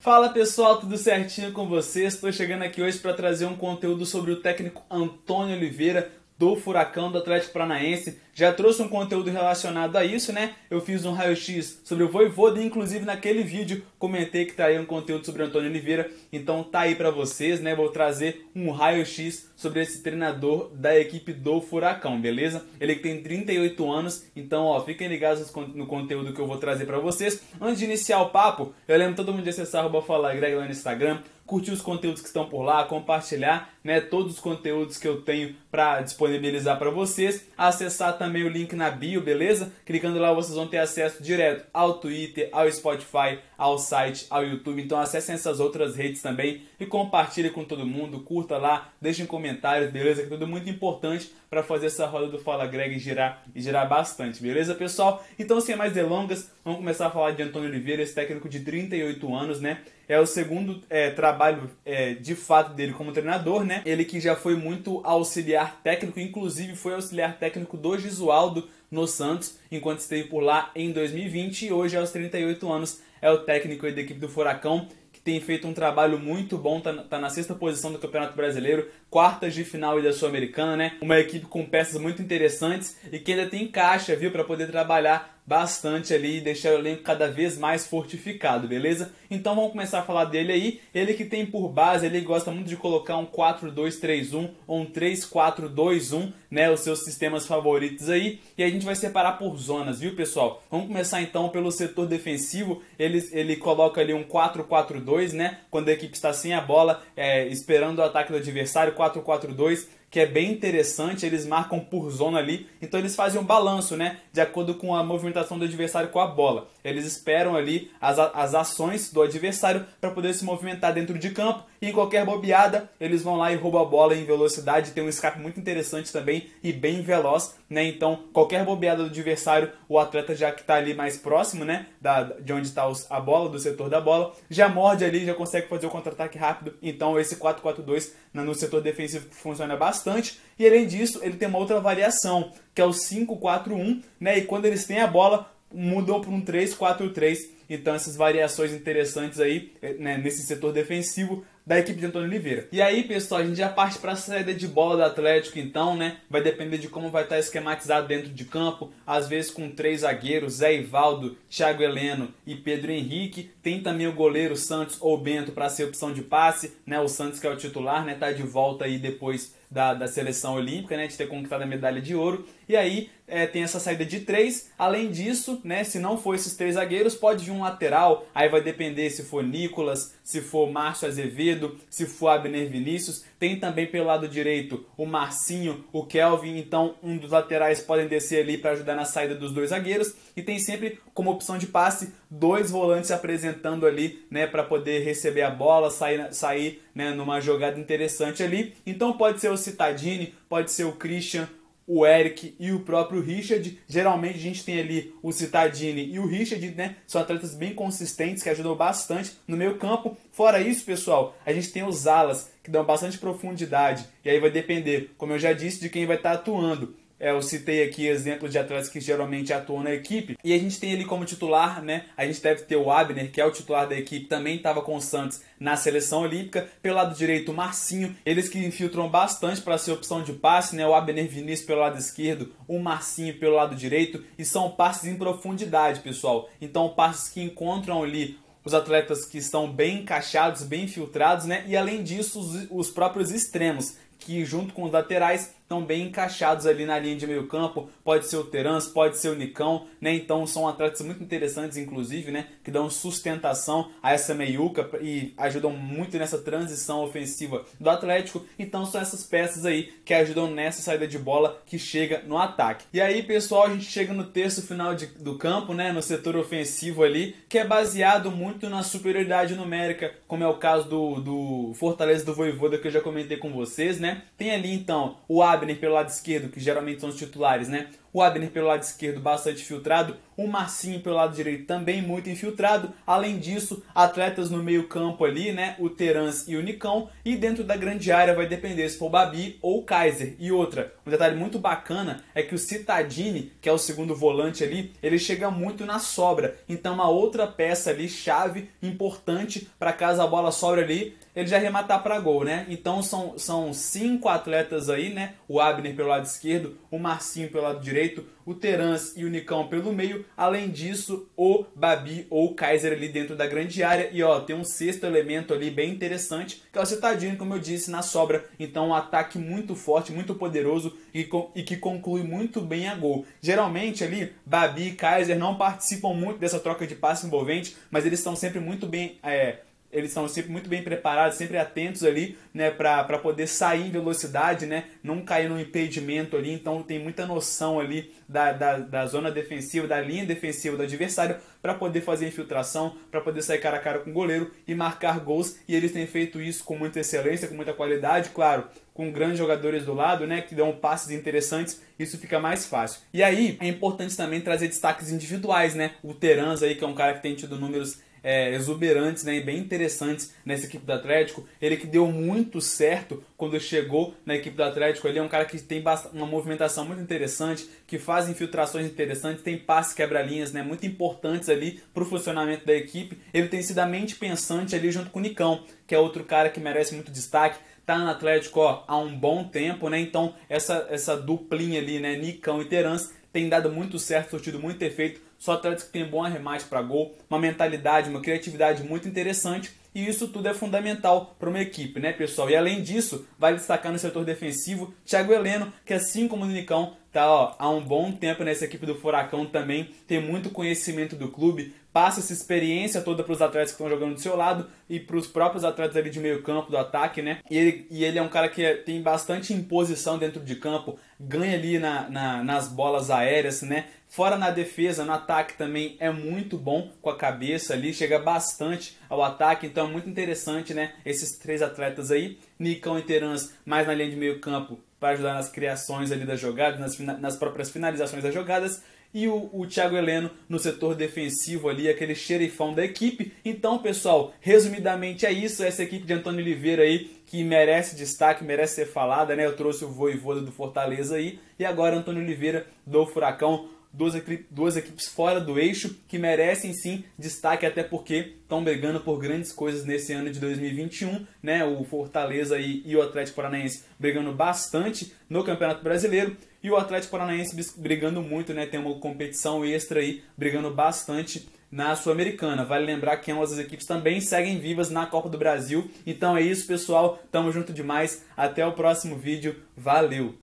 Fala pessoal, tudo certinho com vocês? Estou chegando aqui hoje para trazer um conteúdo sobre o técnico Antônio Oliveira do Furacão do Atlético Paranaense. Já trouxe um conteúdo relacionado a isso, né? Eu fiz um raio-x sobre o Voivoda, inclusive naquele vídeo comentei que traria um conteúdo sobre o Antônio Oliveira. Então tá aí para vocês, né? Vou trazer um raio-x sobre esse treinador da equipe do Furacão, beleza? Ele tem 38 anos, então ó, fiquem ligados no conteúdo que eu vou trazer para vocês. Antes de iniciar o papo, eu lembro todo mundo de acessar o Falar Greg lá no Instagram, curtir os conteúdos que estão por lá, compartilhar, né, todos os conteúdos que eu tenho para disponibilizar para vocês, acessar também o link na bio, beleza? Clicando lá vocês vão ter acesso direto ao Twitter, ao Spotify, ao site, ao YouTube. Então acessem essas outras redes também e compartilhe com todo mundo, curta lá, deixem comentários, beleza? Que é tudo muito importante para fazer essa roda do Fala Greg girar e girar bastante, beleza, pessoal? Então, sem mais delongas, vamos começar a falar de Antônio Oliveira, esse técnico de 38 anos, né? É o segundo é, trabalho é, de fato dele como treinador, né? Ele que já foi muito auxiliar técnico, inclusive foi auxiliar técnico do Gisualdo no Santos, enquanto esteve por lá em 2020 e hoje, aos 38 anos, é o técnico da equipe do Furacão que tem feito um trabalho muito bom, tá, tá, na sexta posição do Campeonato Brasileiro, quartas de final da Sul-Americana, né? Uma equipe com peças muito interessantes e que ainda tem caixa, viu, para poder trabalhar bastante ali e deixar o elenco cada vez mais fortificado, beleza? Então vamos começar a falar dele aí. Ele que tem por base, ele gosta muito de colocar um 4-2-3-1 ou um 3-4-2-1, né? Os seus sistemas favoritos aí. E a gente vai separar por zonas, viu, pessoal? Vamos começar então pelo setor defensivo. Ele, ele coloca ali um 4-4-2, né? Quando a equipe está sem a bola, é, esperando o ataque do adversário, 4-4-2 que é bem interessante, eles marcam por zona ali, então eles fazem um balanço, né, de acordo com a movimentação do adversário com a bola. Eles esperam ali as, as ações do adversário para poder se movimentar dentro de campo e em qualquer bobeada eles vão lá e roubam a bola em velocidade, tem um escape muito interessante também e bem veloz, né? Então, qualquer bobeada do adversário, o atleta já que está ali mais próximo, né, da, de onde está a bola, do setor da bola, já morde ali, já consegue fazer o contra-ataque rápido. Então, esse 4-4-2 no setor defensivo funciona bastante. E além disso, ele tem uma outra variação, que é o 5-4-1, né? E quando eles têm a bola, mudam para um 3-4-3. Então essas variações interessantes aí eh, né, nesse setor defensivo da equipe de Antônio Oliveira. E aí, pessoal, a gente já parte para a saída de bola do Atlético, então, né? Vai depender de como vai estar esquematizado dentro de campo. Às vezes com três zagueiros, Zé Ivaldo, Thiago Heleno e Pedro Henrique. Tem também o goleiro Santos ou Bento para ser opção de passe, né? O Santos que é o titular, né? Tá de volta aí depois da, da seleção olímpica, né, de ter conquistado a medalha de ouro. E aí é, tem essa saída de três. Além disso, né, se não for esses três zagueiros, pode vir um lateral. Aí vai depender se for Nicolas, se for Márcio Azevedo, se for Abner Vinícius. Tem também pelo lado direito o Marcinho, o Kelvin. Então, um dos laterais podem descer ali para ajudar na saída dos dois zagueiros. E tem sempre como opção de passe dois volantes apresentando ali, né, para poder receber a bola, sair, sair né, numa jogada interessante ali. Então, pode ser o Citadini, pode ser o Christian, o Eric e o próprio Richard. Geralmente a gente tem ali o Citadini e o Richard, né? São atletas bem consistentes que ajudam bastante no meio campo. Fora isso, pessoal, a gente tem os alas que dão bastante profundidade. E aí vai depender, como eu já disse, de quem vai estar atuando. É, eu citei aqui exemplos de atletas que geralmente atuam na equipe. E a gente tem ele como titular, né? A gente deve ter o Abner, que é o titular da equipe, também estava com o Santos na seleção olímpica. Pelo lado direito, o Marcinho. Eles que infiltram bastante para ser opção de passe, né? O Abner Vinícius pelo lado esquerdo, o Marcinho pelo lado direito. E são passes em profundidade, pessoal. Então, passes que encontram ali os atletas que estão bem encaixados, bem infiltrados, né? E além disso, os, os próprios extremos, que junto com os laterais estão bem encaixados ali na linha de meio campo. Pode ser o Terans, pode ser o Nicão, né? Então são atletas muito interessantes, inclusive, né? Que dão sustentação a essa meiuca e ajudam muito nessa transição ofensiva do Atlético. Então são essas peças aí que ajudam nessa saída de bola que chega no ataque. E aí, pessoal, a gente chega no terço final de, do campo, né? No setor ofensivo ali, que é baseado muito na superioridade numérica, como é o caso do, do Fortaleza do Voivoda que eu já comentei com vocês, né? Tem ali então o Abner pelo lado esquerdo, que geralmente são os titulares, né? o Abner pelo lado esquerdo bastante infiltrado, o Marcinho pelo lado direito também muito infiltrado. Além disso, atletas no meio-campo ali, né? O Terans e o Nicão. E dentro da grande área vai depender se for o Babi ou o Kaiser. E outra, um detalhe muito bacana é que o Citadini, que é o segundo volante ali, ele chega muito na sobra. Então, uma outra peça ali, chave, importante para caso a bola sobre ali, ele já arrematar para gol, né? Então são, são cinco atletas aí, né? O Abner pelo lado esquerdo, o Marcinho pelo lado direito, o Terans e o Nicão pelo meio. Além disso, o Babi ou o Kaiser ali dentro da grande área. E ó, tem um sexto elemento ali bem interessante, que é o Citadini, como eu disse, na sobra. Então um ataque muito forte, muito poderoso e, e que conclui muito bem a gol. Geralmente ali, Babi e Kaiser não participam muito dessa troca de passe envolvente, mas eles estão sempre muito bem... É, eles são sempre muito bem preparados, sempre atentos ali, né, para poder sair em velocidade, né, não cair no impedimento ali, então tem muita noção ali da, da, da zona defensiva, da linha defensiva do adversário, para poder fazer infiltração, para poder sair cara a cara com o goleiro e marcar gols, e eles têm feito isso com muita excelência, com muita qualidade, claro, com grandes jogadores do lado, né, que dão passes interessantes, isso fica mais fácil. E aí, é importante também trazer destaques individuais, né, o Terans aí, que é um cara que tem tido números é, exuberantes né, e bem interessantes nessa equipe do Atlético. Ele que deu muito certo quando chegou na equipe do Atlético. Ele é um cara que tem uma movimentação muito interessante, que faz infiltrações interessantes, tem passes quebra-linhas né, muito importantes ali para o funcionamento da equipe. Ele tem sido a mente pensante ali junto com o Nicão, que é outro cara que merece muito destaque tá no Atlético ó, há um bom tempo, né? Então essa essa duplinha ali, né, Nicão e Terans, tem dado muito certo, surtido muito efeito só atletas que têm bom arremate para gol, uma mentalidade, uma criatividade muito interessante e isso tudo é fundamental para uma equipe, né, pessoal? E além disso, vale destacar no setor defensivo Thiago Heleno, que assim como o Nicão, tá ó, há um bom tempo nessa equipe do Furacão também, tem muito conhecimento do clube, passa essa experiência toda para os atletas que estão jogando do seu lado e para os próprios atletas ali de meio campo, do ataque, né? E ele, e ele é um cara que é, tem bastante imposição dentro de campo, ganha ali na, na, nas bolas aéreas, né? Fora na defesa, no ataque também é muito bom com a cabeça ali, chega bastante ao ataque, então é muito interessante, né? Esses três atletas aí, Nicão e Terans mais na linha de meio campo para ajudar nas criações ali das jogadas, nas, nas próprias finalizações das jogadas, e o, o Thiago Heleno no setor defensivo ali, aquele xerifão da equipe. Então, pessoal, resumidamente é isso, essa equipe de Antônio Oliveira aí, que merece destaque, merece ser falada, né? Eu trouxe o Voivoda do Fortaleza aí, e agora Antônio Oliveira do Furacão duas, duas equipes fora do eixo que merecem sim destaque, até porque estão brigando por grandes coisas nesse ano de 2021, né? O Fortaleza e, e o Atlético Paranaense brigando bastante no Campeonato Brasileiro e o Atlético Paranaense brigando muito, né? Tem uma competição extra aí, brigando bastante na Sul-Americana. Vale lembrar que ambas as equipes também seguem vivas na Copa do Brasil. Então é isso, pessoal. Tamo junto demais. Até o próximo vídeo. Valeu!